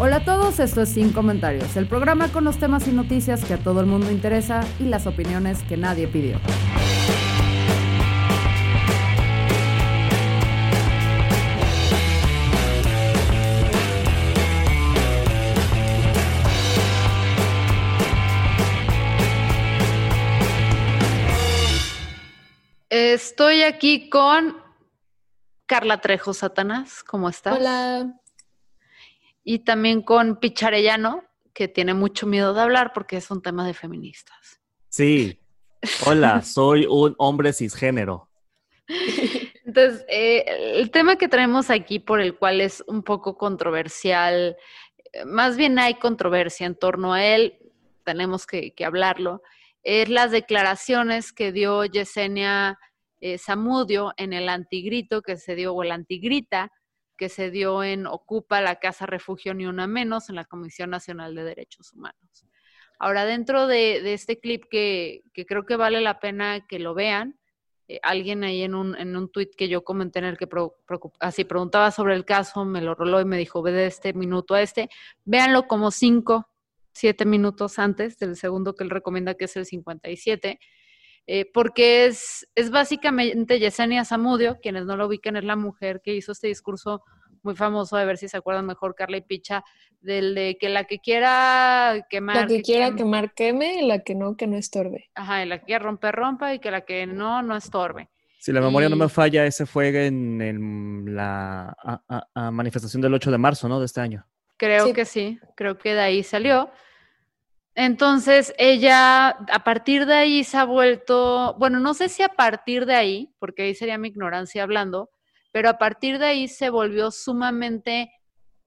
Hola a todos, esto es Sin Comentarios, el programa con los temas y noticias que a todo el mundo interesa y las opiniones que nadie pidió. Estoy aquí con Carla Trejo Satanás, ¿cómo estás? Hola. Y también con Picharellano, que tiene mucho miedo de hablar porque es un tema de feministas. Sí. Hola, soy un hombre cisgénero. Entonces, eh, el tema que traemos aquí, por el cual es un poco controversial, eh, más bien hay controversia en torno a él, tenemos que, que hablarlo, es las declaraciones que dio Yesenia eh, Zamudio en el antigrito que se dio, o el antigrita que se dio en Ocupa la Casa Refugio Ni Una Menos en la Comisión Nacional de Derechos Humanos. Ahora, dentro de, este clip que, creo que vale la pena que lo vean, eh, alguien ahí en un, en un tuit que yo comenté en el que así preguntaba sobre el caso, me lo roló y me dijo, ve de este minuto a este, véanlo como cinco siete minutos antes del segundo que él recomienda, que es el 57, eh, porque es, es básicamente Yesenia Zamudio, quienes no lo ubican, es la mujer que hizo este discurso muy famoso, a ver si se acuerdan mejor, Carla y Picha, del de que la que quiera quemar. La que, quiera queme. quemar, queme, y la que no, que no estorbe. Ajá, y la que quiera romper, rompa, y que la que no, no estorbe. Si la memoria y... no me falla, ese fue en, en la a, a, a manifestación del 8 de marzo, ¿no? De este año. Creo sí. que sí, creo que de ahí salió. Entonces, ella a partir de ahí se ha vuelto, bueno, no sé si a partir de ahí, porque ahí sería mi ignorancia hablando, pero a partir de ahí se volvió sumamente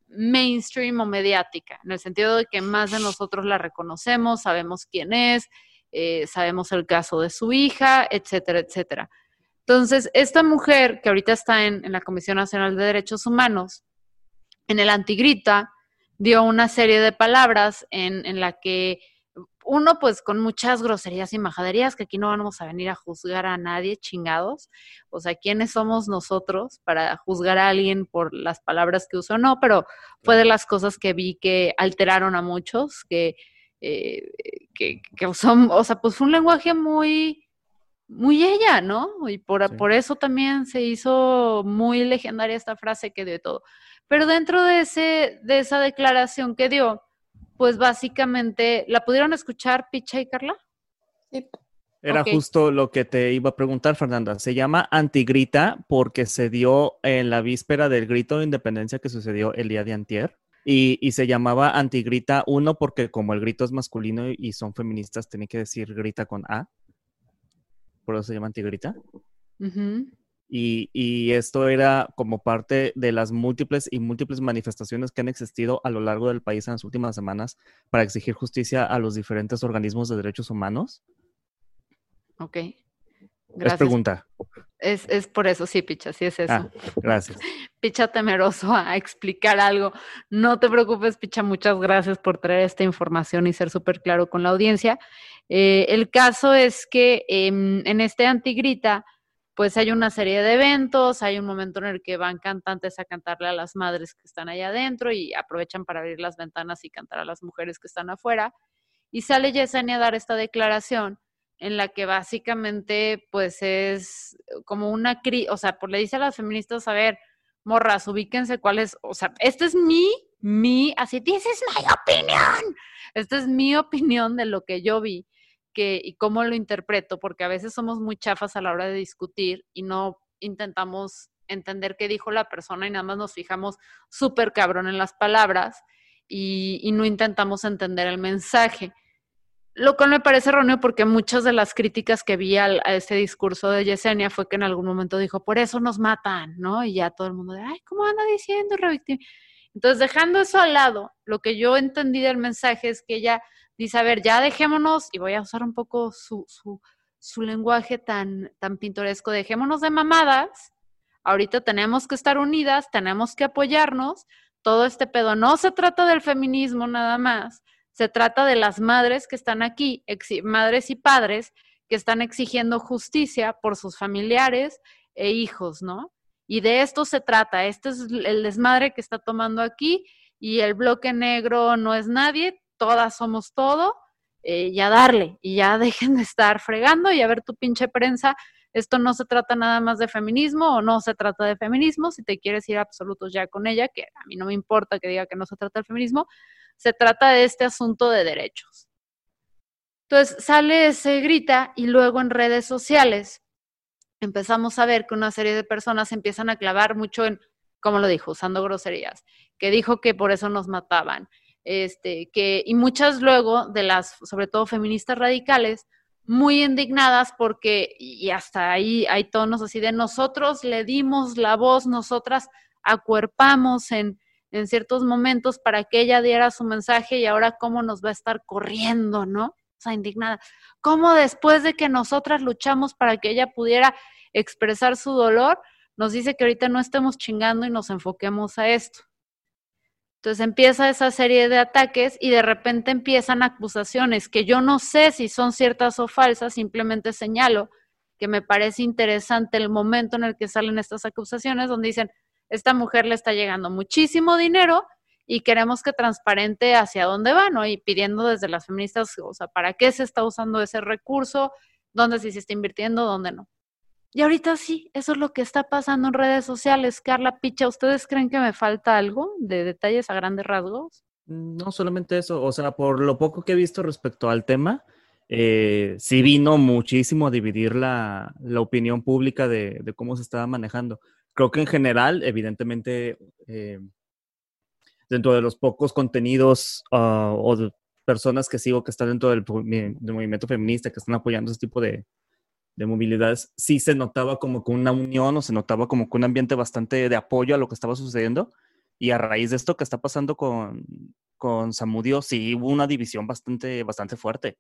mainstream o mediática, en el sentido de que más de nosotros la reconocemos, sabemos quién es, eh, sabemos el caso de su hija, etcétera, etcétera. Entonces, esta mujer que ahorita está en, en la Comisión Nacional de Derechos Humanos, en el Antigrita, dio una serie de palabras en, en, la que uno, pues con muchas groserías y majaderías, que aquí no vamos a venir a juzgar a nadie, chingados. O sea, ¿quiénes somos nosotros para juzgar a alguien por las palabras que usó? No, pero fue de las cosas que vi que alteraron a muchos, que, eh, que, que usó, o sea, pues fue un lenguaje muy, muy ella, ¿no? Y por, sí. por eso también se hizo muy legendaria esta frase que dio todo. Pero dentro de, ese, de esa declaración que dio, pues básicamente, ¿la pudieron escuchar Picha y Carla? Sí. Era okay. justo lo que te iba a preguntar, Fernanda. Se llama antigrita porque se dio en la víspera del grito de independencia que sucedió el día de antier. Y, y, se llamaba antigrita uno porque como el grito es masculino y son feministas, tenía que decir grita con A. Por eso se llama antigrita. Uh -huh. Y, y, esto era como parte de las múltiples y múltiples manifestaciones que han existido a lo largo del país en las últimas semanas para exigir justicia a los diferentes organismos de derechos humanos. Ok. Gracias. Es pregunta. Es, es, por eso, sí, Picha, sí es eso. Ah, gracias. Picha temeroso a explicar algo. No te preocupes, Picha, muchas gracias por traer esta información y ser súper claro con la audiencia. Eh, el caso es que eh, en este antigrita, pues hay una serie de eventos, hay un momento en el que van cantantes a cantarle a las madres que están allá adentro y aprovechan para abrir las ventanas y cantar a las mujeres que están afuera. Y sale Yesenia a dar esta declaración en la que básicamente pues es como una, cri o sea, pues le dice a las feministas, a ver, morras, ubíquense cuál es, o sea, esta es mi, mi, así, this is my opinion, esta es mi opinión de lo que yo vi que, y cómo lo interpreto, porque a veces somos muy chafas a la hora de discutir y no intentamos entender qué dijo la persona y nada más nos fijamos súper cabrón en las palabras y, no intentamos entender el mensaje. lo cual me parece erróneo porque muchas de las críticas que vi al- a este discurso de Yesenia fue que en algún momento dijo, por eso nos matan, ¿no? Y ya todo el mundo ay, ¿cómo anda diciendo revictim-?" Entonces, dejando eso al lado, lo que yo entendí del mensaje es que ella dice, a ver, ya dejémonos, y voy a usar un poco su, su, su lenguaje tan, tan pintoresco, dejémonos de mamadas, ahorita tenemos que estar unidas, tenemos que apoyarnos, todo este pedo no se trata del feminismo nada más, se trata de las madres que están aquí, madres y padres que están exigiendo justicia por sus familiares e hijos, ¿no? Y de esto se trata, este es el desmadre que está tomando aquí y el bloque negro no es nadie, todas somos todo, eh, ya darle y ya dejen de estar fregando y a ver tu pinche prensa, esto no se trata nada más de feminismo o no se trata de feminismo, si te quieres ir absolutos ya con ella, que a mí no me importa que diga que no se trata del feminismo, se trata de este asunto de derechos. Entonces sale, se grita y luego en redes sociales empezamos a ver que una serie de personas empiezan a clavar mucho en, como lo dijo, usando groserías, que dijo que por eso nos mataban, este, que, y muchas luego de las, sobre todo feministas radicales, muy indignadas porque, y hasta ahí hay tonos así de nosotros le dimos la voz, nosotras acuerpamos en, en ciertos momentos para que ella diera su mensaje y ahora cómo nos va a estar corriendo, ¿no? O sea, indignada. ¿Cómo después de que nosotras luchamos para que ella pudiera expresar su dolor, nos dice que ahorita no estemos chingando y nos enfoquemos a esto? Entonces empieza esa serie de ataques y de repente empiezan acusaciones que yo no sé si son ciertas o falsas, simplemente señalo que me parece interesante el momento en el que salen estas acusaciones donde dicen, esta mujer le está llegando muchísimo dinero y queremos que transparente hacia dónde va, ¿no? Y pidiendo desde las feministas, o sea, ¿para qué se está usando ese recurso? ¿Dónde sí se está invirtiendo? ¿Dónde no? Y ahorita sí, eso es lo que está pasando en redes sociales. Carla Picha, ¿ustedes creen que me falta algo de detalles a grandes rasgos? No solamente eso, o sea, por lo poco que he visto respecto al tema, eh, sí vino muchísimo a dividir la, la opinión pública de, cómo se estaba manejando. Creo que en general, evidentemente, eh, dentro de los pocos contenidos uh, o personas que sigo que están dentro del, del, movimiento feminista, que están apoyando ese tipo de, de movilidades, sí se notaba como que una unión o se notaba como que un ambiente bastante de apoyo a lo que estaba sucediendo. Y a raíz de esto que está pasando con, con Samudio, sí hubo una división bastante, bastante fuerte.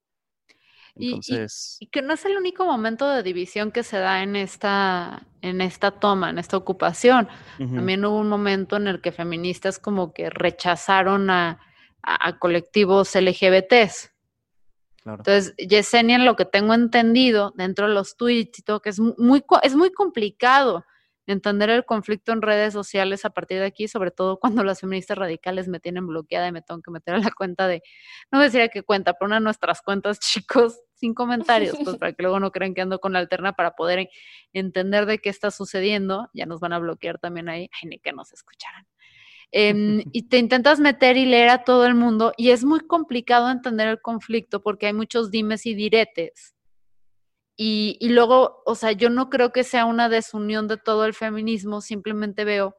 Entonces... Y, y, y, que no es el único momento de división que se da en esta, en esta toma, en esta ocupación. Uh -huh. También hubo un momento en el que feministas como que rechazaron a, a, a colectivos LGBTs. Claro. Entonces, Yesenia, lo que tengo entendido dentro de los tweets y todo, que es muy, es muy complicado entender el conflicto en redes sociales a partir de aquí, sobre todo cuando las feministas radicales me tienen bloqueada y me tengo que meter a la cuenta de, no me decía qué cuenta, pero una de nuestras cuentas, chicos, sin comentarios, pues para que luego no crean que ando con la alterna para poder entender de qué está sucediendo, ya nos van a bloquear también ahí, ay, ni que nos escucharan. Eh, y te intentas meter y leer a todo el mundo y es muy complicado entender el conflicto porque hay muchos dimes y diretes. Y, y, luego, o sea, yo no creo que sea una desunión de todo el feminismo, simplemente veo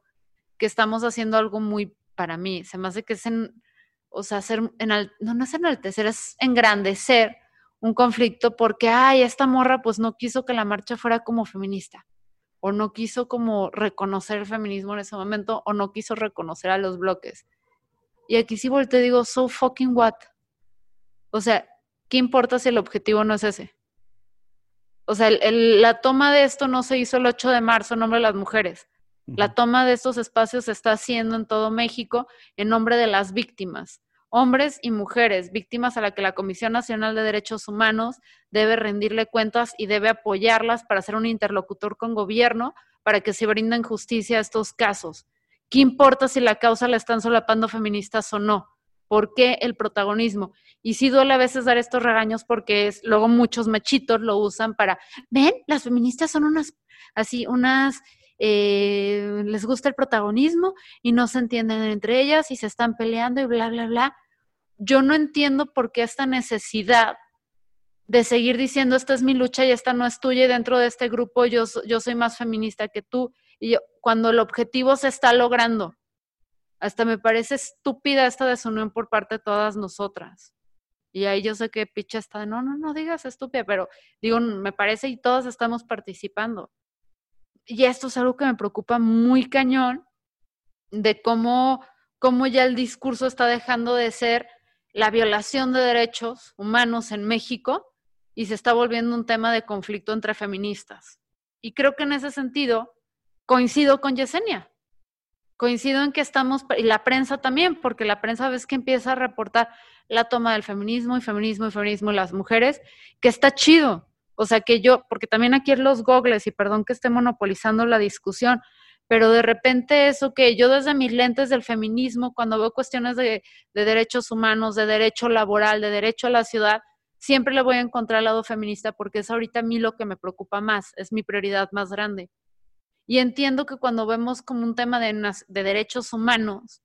que estamos haciendo algo muy, para mí, se me hace que es en, o sea, hacer, en, no, no es enaltecer, es engrandecer un conflicto porque, ay, esta morra pues no quiso que la marcha fuera como feminista o no quiso como reconocer el feminismo en ese momento, o no quiso reconocer a los bloques. Y aquí sí volteo y digo, so fucking what? O sea, ¿qué importa si el objetivo no es ese? O sea, el, el, la toma de esto no se hizo el 8 de marzo en nombre de las mujeres. Uh -huh. La toma de estos espacios se está haciendo en todo México en nombre de las víctimas, hombres y mujeres, víctimas a las que la Comisión Nacional de Derechos Humanos debe rendirle cuentas y debe apoyarlas para ser un interlocutor con gobierno para que se brinden justicia a estos casos. ¿Qué importa si la causa la están solapando feministas o no? ¿Por qué el protagonismo? Y sí duele a veces dar estos regaños porque es, luego muchos machitos lo usan para, ven, las feministas son unas, así, unas, eh, les gusta el protagonismo y no se entienden entre ellas y se están peleando y bla, bla, bla yo no entiendo por qué esta necesidad de seguir diciendo esta es mi lucha y esta no es tuya y dentro de este grupo yo, yo soy más feminista que tú y cuando el objetivo se está logrando. Hasta me parece estúpida esta desunión por parte de todas nosotras. Y ahí yo sé que Picha está, no, no, no digas estúpida, pero digo, me parece y todos estamos participando. Y esto es algo que me preocupa muy cañón de cómo, cómo ya el discurso está dejando de ser la violación de derechos humanos en México y se está volviendo un tema de conflicto entre feministas. Y creo que en ese sentido coincido con Yesenia. Coincido en que estamos, y la prensa también, porque la prensa ves que empieza a reportar la toma del feminismo y feminismo y feminismo y las mujeres, que está chido. O sea que yo, porque también aquí en los gogles, y perdón que esté monopolizando la discusión, pero de repente eso que yo desde mis lentes del feminismo, cuando veo cuestiones de, derechos humanos, de derecho laboral, de derecho a la ciudad, siempre le voy a encontrar al lado feminista porque es ahorita a mí lo que me preocupa más, es mi prioridad más grande. Y entiendo que cuando vemos como un tema de, de derechos humanos,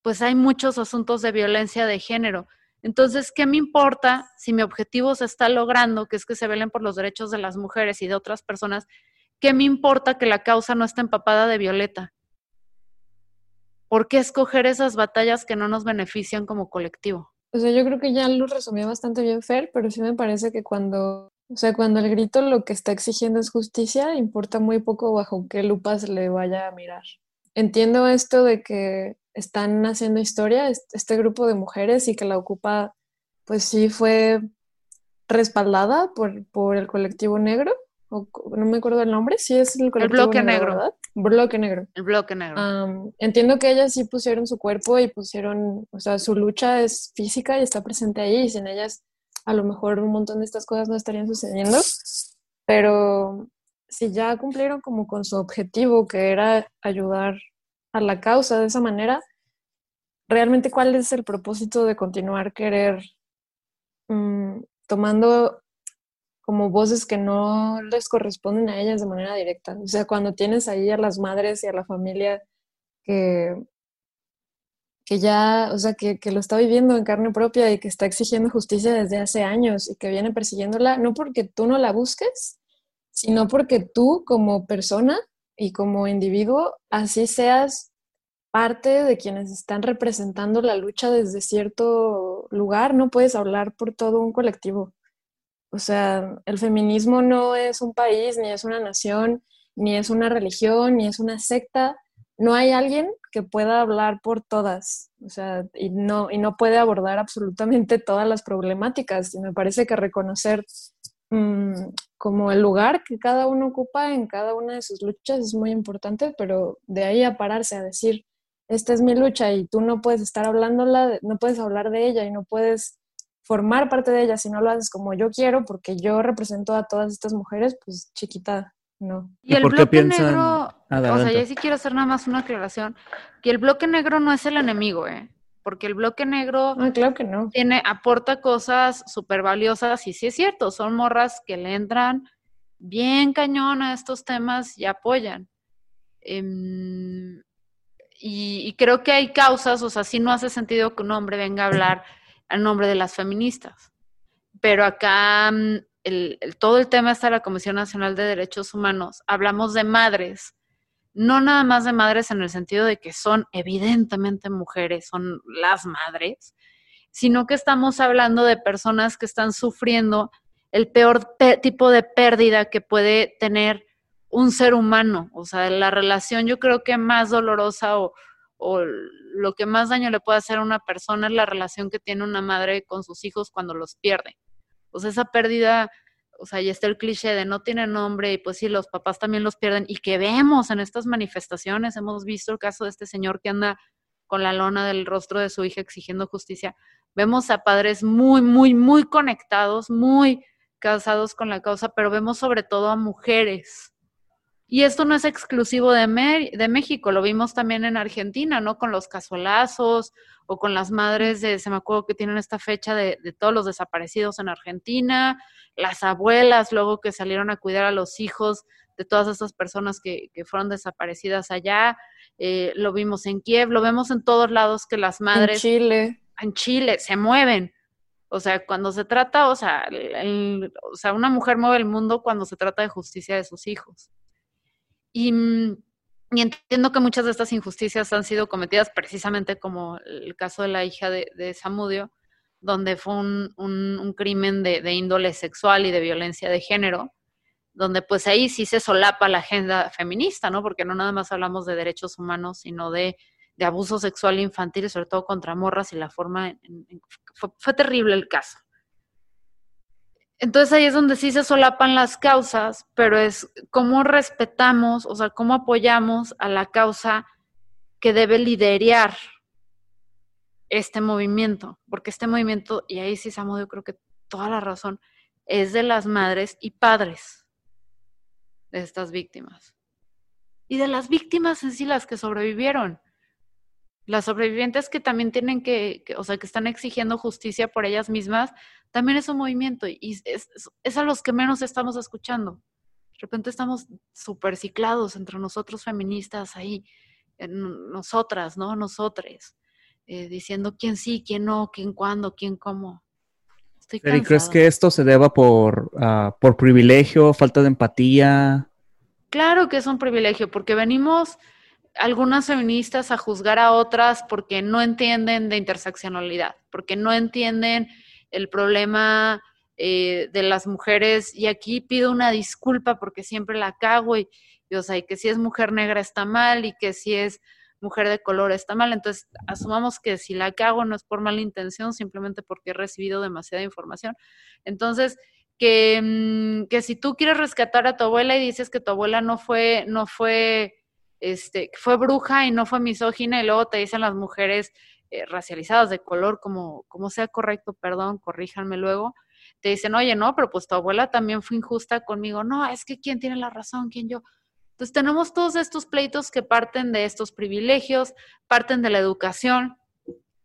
pues hay muchos asuntos de violencia de género. Entonces, ¿qué me importa si mi objetivo se está logrando, que es que se velen por los derechos de las mujeres y de otras personas? ¿Qué me importa que la causa no esté empapada de violeta? ¿Por qué escoger esas batallas que no nos benefician como colectivo? O sea, yo creo que ya lo resumió bastante bien Fer, pero sí me parece que cuando, o sea, cuando el grito lo que está exigiendo es justicia, importa muy poco bajo qué lupa se le vaya a mirar. Entiendo esto de que están haciendo historia, este grupo de mujeres, y que la ocupa, pues sí fue respaldada por, por el colectivo negro, no me acuerdo el nombre, sí es el El bloque negro. Bloque negro. El bloque negro. entiendo que ellas sí pusieron su cuerpo y pusieron, o sea, su lucha es física y está presente ahí y sin ellas a lo mejor un montón de estas cosas no estarían sucediendo, pero si ya cumplieron como con su objetivo, que era ayudar a la causa de esa manera, realmente cuál es el propósito de continuar querer mm, tomando como voces que no les corresponden a ellas de manera directa. O sea, cuando tienes ahí a las madres y a la familia que, que ya, o sea, que, que, lo está viviendo en carne propia y que está exigiendo justicia desde hace años y que viene persiguiéndola, no porque tú no la busques, sino porque tú como persona y como individuo, así seas parte de quienes están representando la lucha desde cierto lugar, no puedes hablar por todo un colectivo. O sea, el feminismo no es un país, ni es una nación, ni es una religión, ni es una secta. No hay alguien que pueda hablar por todas, o sea, y no, y no puede abordar absolutamente todas las problemáticas. Y me parece que reconocer mm, como el lugar que cada uno ocupa en cada una de sus luchas es muy importante, pero de ahí a pararse a decir, esta es mi lucha y tú no puedes estar hablándola, no puedes hablar de ella y no puedes formar parte de ella si no lo haces como yo quiero, porque yo represento a todas estas mujeres, pues chiquita, no. Y, el bloque negro, o sea, yo sí quiero hacer nada más una aclaración, que el bloque negro no es el enemigo, ¿eh? Porque el bloque negro ah, claro que no. tiene, aporta cosas súper valiosas y sí es cierto, son morras que le entran bien cañón a estos temas y apoyan. Em, y, y, creo que hay causas, o sea, sí no hace sentido que un hombre venga a hablar al nombre de las feministas. Pero acá mm, todo el tema está la Comisión Nacional de Derechos Humanos. Hablamos de madres, no nada más de madres en el sentido de que son evidentemente mujeres, son las madres, sino que estamos hablando de personas que están sufriendo el peor tipo de pérdida que puede tener un ser humano. O sea, la relación yo creo que más dolorosa o, o lo que más daño le puede hacer a una persona es la relación que tiene una madre con sus hijos cuando los pierde. Pues esa pérdida, o sea, ya está el cliché de no tiene nombre y pues sí, los papás también los pierden y que vemos en estas manifestaciones, hemos visto el caso de este señor que anda con la lona del rostro de su hija exigiendo justicia. Vemos a padres muy, muy, muy conectados, muy casados con la causa, pero vemos sobre todo a mujeres y esto no es exclusivo de, de México, lo vimos también en Argentina, ¿no? Con los casolazos o con las madres de, se me acuerdo que tienen esta fecha de, todos los desaparecidos en Argentina, las abuelas luego que salieron a cuidar a los hijos de todas esas personas que, fueron desaparecidas allá, eh, lo vimos en Kiev, lo vemos en todos lados que las madres... En Chile. En Chile, se mueven. O sea, cuando se trata, o sea, o sea, una mujer mueve el mundo cuando se trata de justicia de sus hijos. Mm, y, entiendo que muchas de estas injusticias han sido cometidas precisamente como el caso de la hija de, Samudio, donde fue un, crimen de, de, índole sexual y de violencia de género, donde pues ahí sí se solapa la agenda feminista, ¿no? Porque no nada más hablamos de derechos humanos, sino de, abuso sexual infantil sobre todo contra morras y la forma, fue, terrible el caso. Entonces ahí es donde sí se solapan las causas, pero es cómo respetamos, o sea, cómo apoyamos a la causa que debe liderar este movimiento, porque este movimiento, y ahí sí Samuel, yo creo que toda la razón, es de las madres y padres de estas víctimas. Y de las víctimas en sí, las que sobrevivieron. Las sobrevivientes que también tienen que, o sea, que están exigiendo justicia por ellas mismas, también es un movimiento y es, es a los que menos estamos escuchando. De repente estamos súper ciclados entre nosotros feministas ahí, en nosotras, ¿no? Nosotres, eh, diciendo quién sí, quién no, quién cuándo, quién cómo. Estoy ¿crees que esto se deba por, ah, por privilegio, falta de empatía? Claro que es un privilegio, porque venimos algunas feministas a juzgar a otras porque no entienden de interseccionalidad, porque no entienden el problema eh, de las mujeres. Y aquí pido una disculpa porque siempre la cago y, y, o sea, y que si es mujer negra está mal y que si es mujer de color está mal. Entonces, asumamos que si la cago no es por mala intención, simplemente porque he recibido demasiada información. Entonces, que, mm, que si tú quieres rescatar a tu abuela y dices que tu abuela no fue, no fue, este, fue bruja y no fue misógina, y luego te dicen las mujeres eh, racializadas de color, como, como sea correcto, perdón, corríjanme luego, te dicen, oye, no, pero pues tu abuela también fue injusta conmigo. No, es que quién tiene la razón, quién yo. Entonces tenemos todos estos pleitos que parten de estos privilegios, parten de la educación.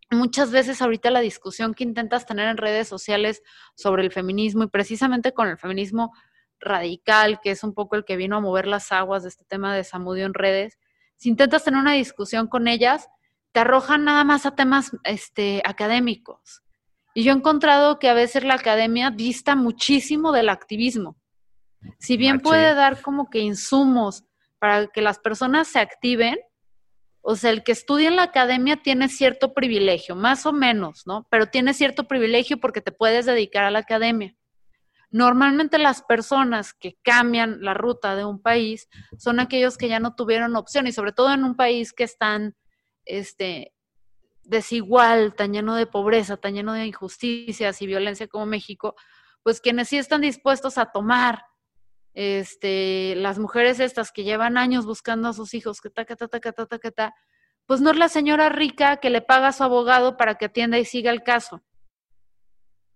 Muchas veces ahorita la discusión que intentas tener en redes sociales sobre el feminismo y precisamente con el feminismo radical, que es un poco el que vino a mover las aguas de este tema de Samudio en redes, si intentas tener una discusión con ellas, te arrojan nada más a temas este, académicos. Y yo he encontrado que a veces la academia dista muchísimo del activismo. Si bien puede dar como que insumos para que las personas se activen, o sea, el que estudia en la academia tiene cierto privilegio, más o menos, ¿no? Pero tiene cierto privilegio porque te puedes dedicar a la academia. Normalmente las personas que cambian la ruta de un país son aquellos que ya no tuvieron opción y sobre todo en un país que es tan este, desigual, tan lleno de pobreza, tan lleno de injusticias y violencia como México, pues quienes sí están dispuestos a tomar este, las mujeres estas que llevan años buscando a sus hijos, que ta, ta, ta, ta, ta, ta, ta, pues no es la señora rica que le paga a su abogado para que atienda y siga el caso.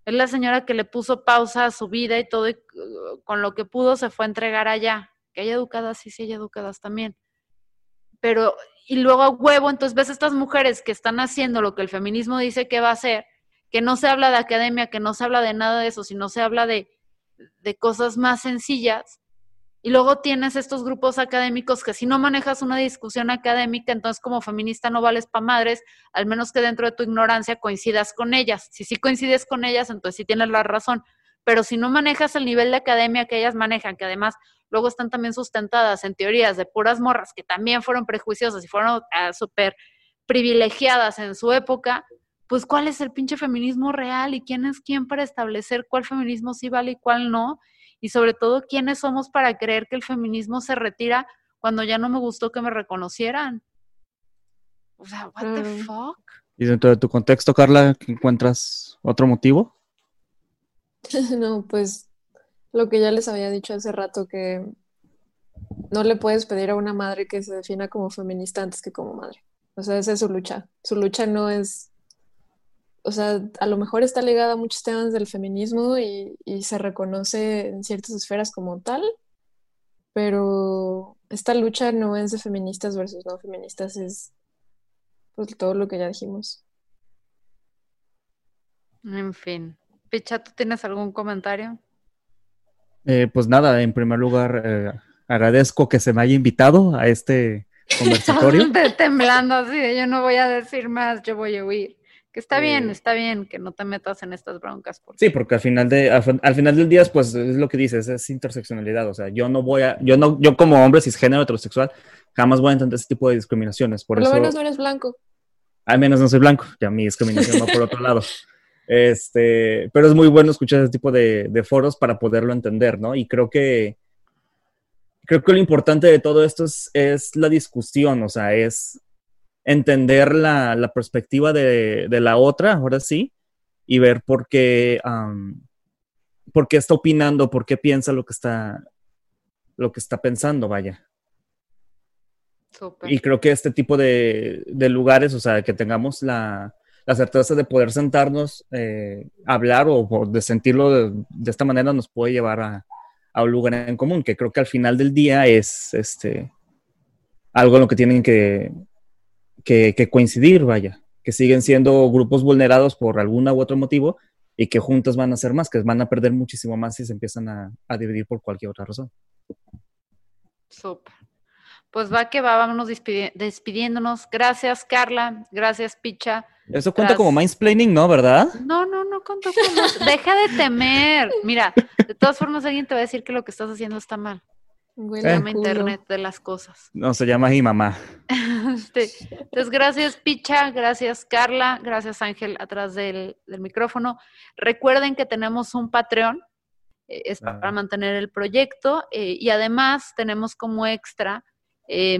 Es la señora que le puso pausa a su vida y todo, y uh, con lo que pudo se fue a entregar allá. Que haya educadas, sí, sí, hay educadas también. Pero, y luego a huevo, entonces ves estas mujeres que están haciendo lo que el feminismo dice que va a hacer, que no se habla de academia, que no se habla de nada de eso, sino se habla de de cosas más sencillas. Y luego tienes estos grupos académicos que si no manejas una discusión académica, entonces como feminista no vales para madres, al menos que dentro de tu ignorancia coincidas con ellas. Si sí coincides con ellas, entonces sí tienes la razón. Pero si no manejas el nivel de academia que ellas manejan, que además luego están también sustentadas en teorías de puras morras que también fueron prejuiciosas y fueron uh, súper privilegiadas en su época, pues cuál es el pinche feminismo real y quién es quién para establecer cuál feminismo sí vale y cuál no. Y sobre todo, quiénes somos para creer que el feminismo se retira cuando ya no me gustó que me reconocieran. O sea, what the fuck? ¿Y dentro de tu contexto, Carla, encuentras otro motivo? no, pues lo que ya les había dicho hace rato, que no le puedes pedir a una madre que se defina como feminista antes que como madre. O sea, esa es su lucha. Su lucha no es o sea, a lo mejor está ligada a muchos temas del feminismo y, se reconoce en ciertas esferas como tal, pero esta lucha no es de feministas versus no feministas, es pues, todo lo que ya dijimos. En fin. Picha, ¿tú tienes algún comentario? Eh, pues nada, en primer lugar, eh, agradezco que se me haya invitado a este conversatorio. temblando así, yo no voy a decir más, yo voy a huir. Que está bien, está bien que no te metas en estas broncas. Sí, porque al final, de, al, final del día, pues es lo que dices, es interseccionalidad. O sea, yo no voy a, yo no, yo como hombre cisgénero heterosexual, jamás voy a entender ese tipo de discriminaciones. Por, por lo menos no eres blanco. Al menos no soy blanco, ya mi discriminación va por otro lado. Este, pero es muy bueno escuchar ese tipo de, de foros para poderlo entender, ¿no? Y creo que creo que lo importante de todo esto es, es la discusión, o sea, es entender la, la perspectiva de, de, la otra, ahora sí, y ver por qué, um, por qué está opinando, por qué piensa lo que está, lo que está pensando, vaya. Y creo que este tipo de, de lugares, o sea, que tengamos la, la certeza de poder sentarnos, eh, hablar o, de sentirlo de, esta manera nos puede llevar a, a, un lugar en común, que creo que al final del día es este, algo en lo que tienen que, que, coincidir, vaya, que siguen siendo grupos vulnerados por algún u otro motivo y que juntos van a ser más, que van a perder muchísimo más si se empiezan a, dividir por cualquier otra razón. Súper. Pues va que va, vámonos despidi despidiéndonos. Gracias, Carla. Gracias, Picha. Eso cuenta Tras... como mansplaining, ¿no? ¿Verdad? No, no, no contó como. Deja de temer. Mira, de todas formas, alguien te va a decir que lo que estás haciendo está mal. Se llama Internet de las cosas. No, se llama mi mamá. este, entonces, gracias, Picha. Gracias, Carla. Gracias, Ángel, atrás del, del micrófono. Recuerden que tenemos un Patreon. Eh, es ah. para mantener el proyecto. Eh, y además, tenemos como extra eh,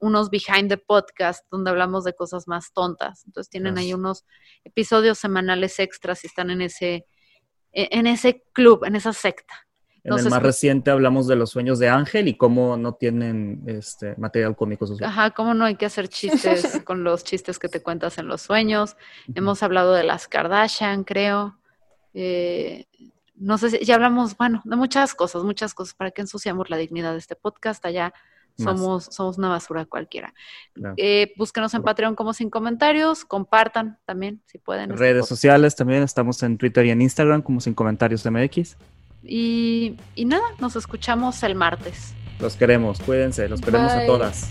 unos behind the podcast donde hablamos de cosas más tontas. Entonces tienen ahí unos episodios semanales extras si están en ese, e, en ese club, en esa secta. Entonces, en el más reciente hablamos de los sueños de Ángel y cómo no tienen este material cómico. Social. Ajá, cómo no hay que hacer chistes con los chistes que te cuentas en los sueños. Uh -huh. Hemos hablado de las Kardashian, creo. Eh, no sé si ya hablamos, bueno, de muchas cosas, muchas cosas. ¿Para qué ensuciamos la dignidad de este podcast? Allá somos, somos una basura cualquiera. Claro. Eh, búsquenos en Patreon como sin comentarios, compartan también si pueden. Redes sociales también, estamos en Twitter y en Instagram como sin comentarios MX. Y, y nada, nos escuchamos el martes. Los queremos, cuídense, los queremos Bye. a todas.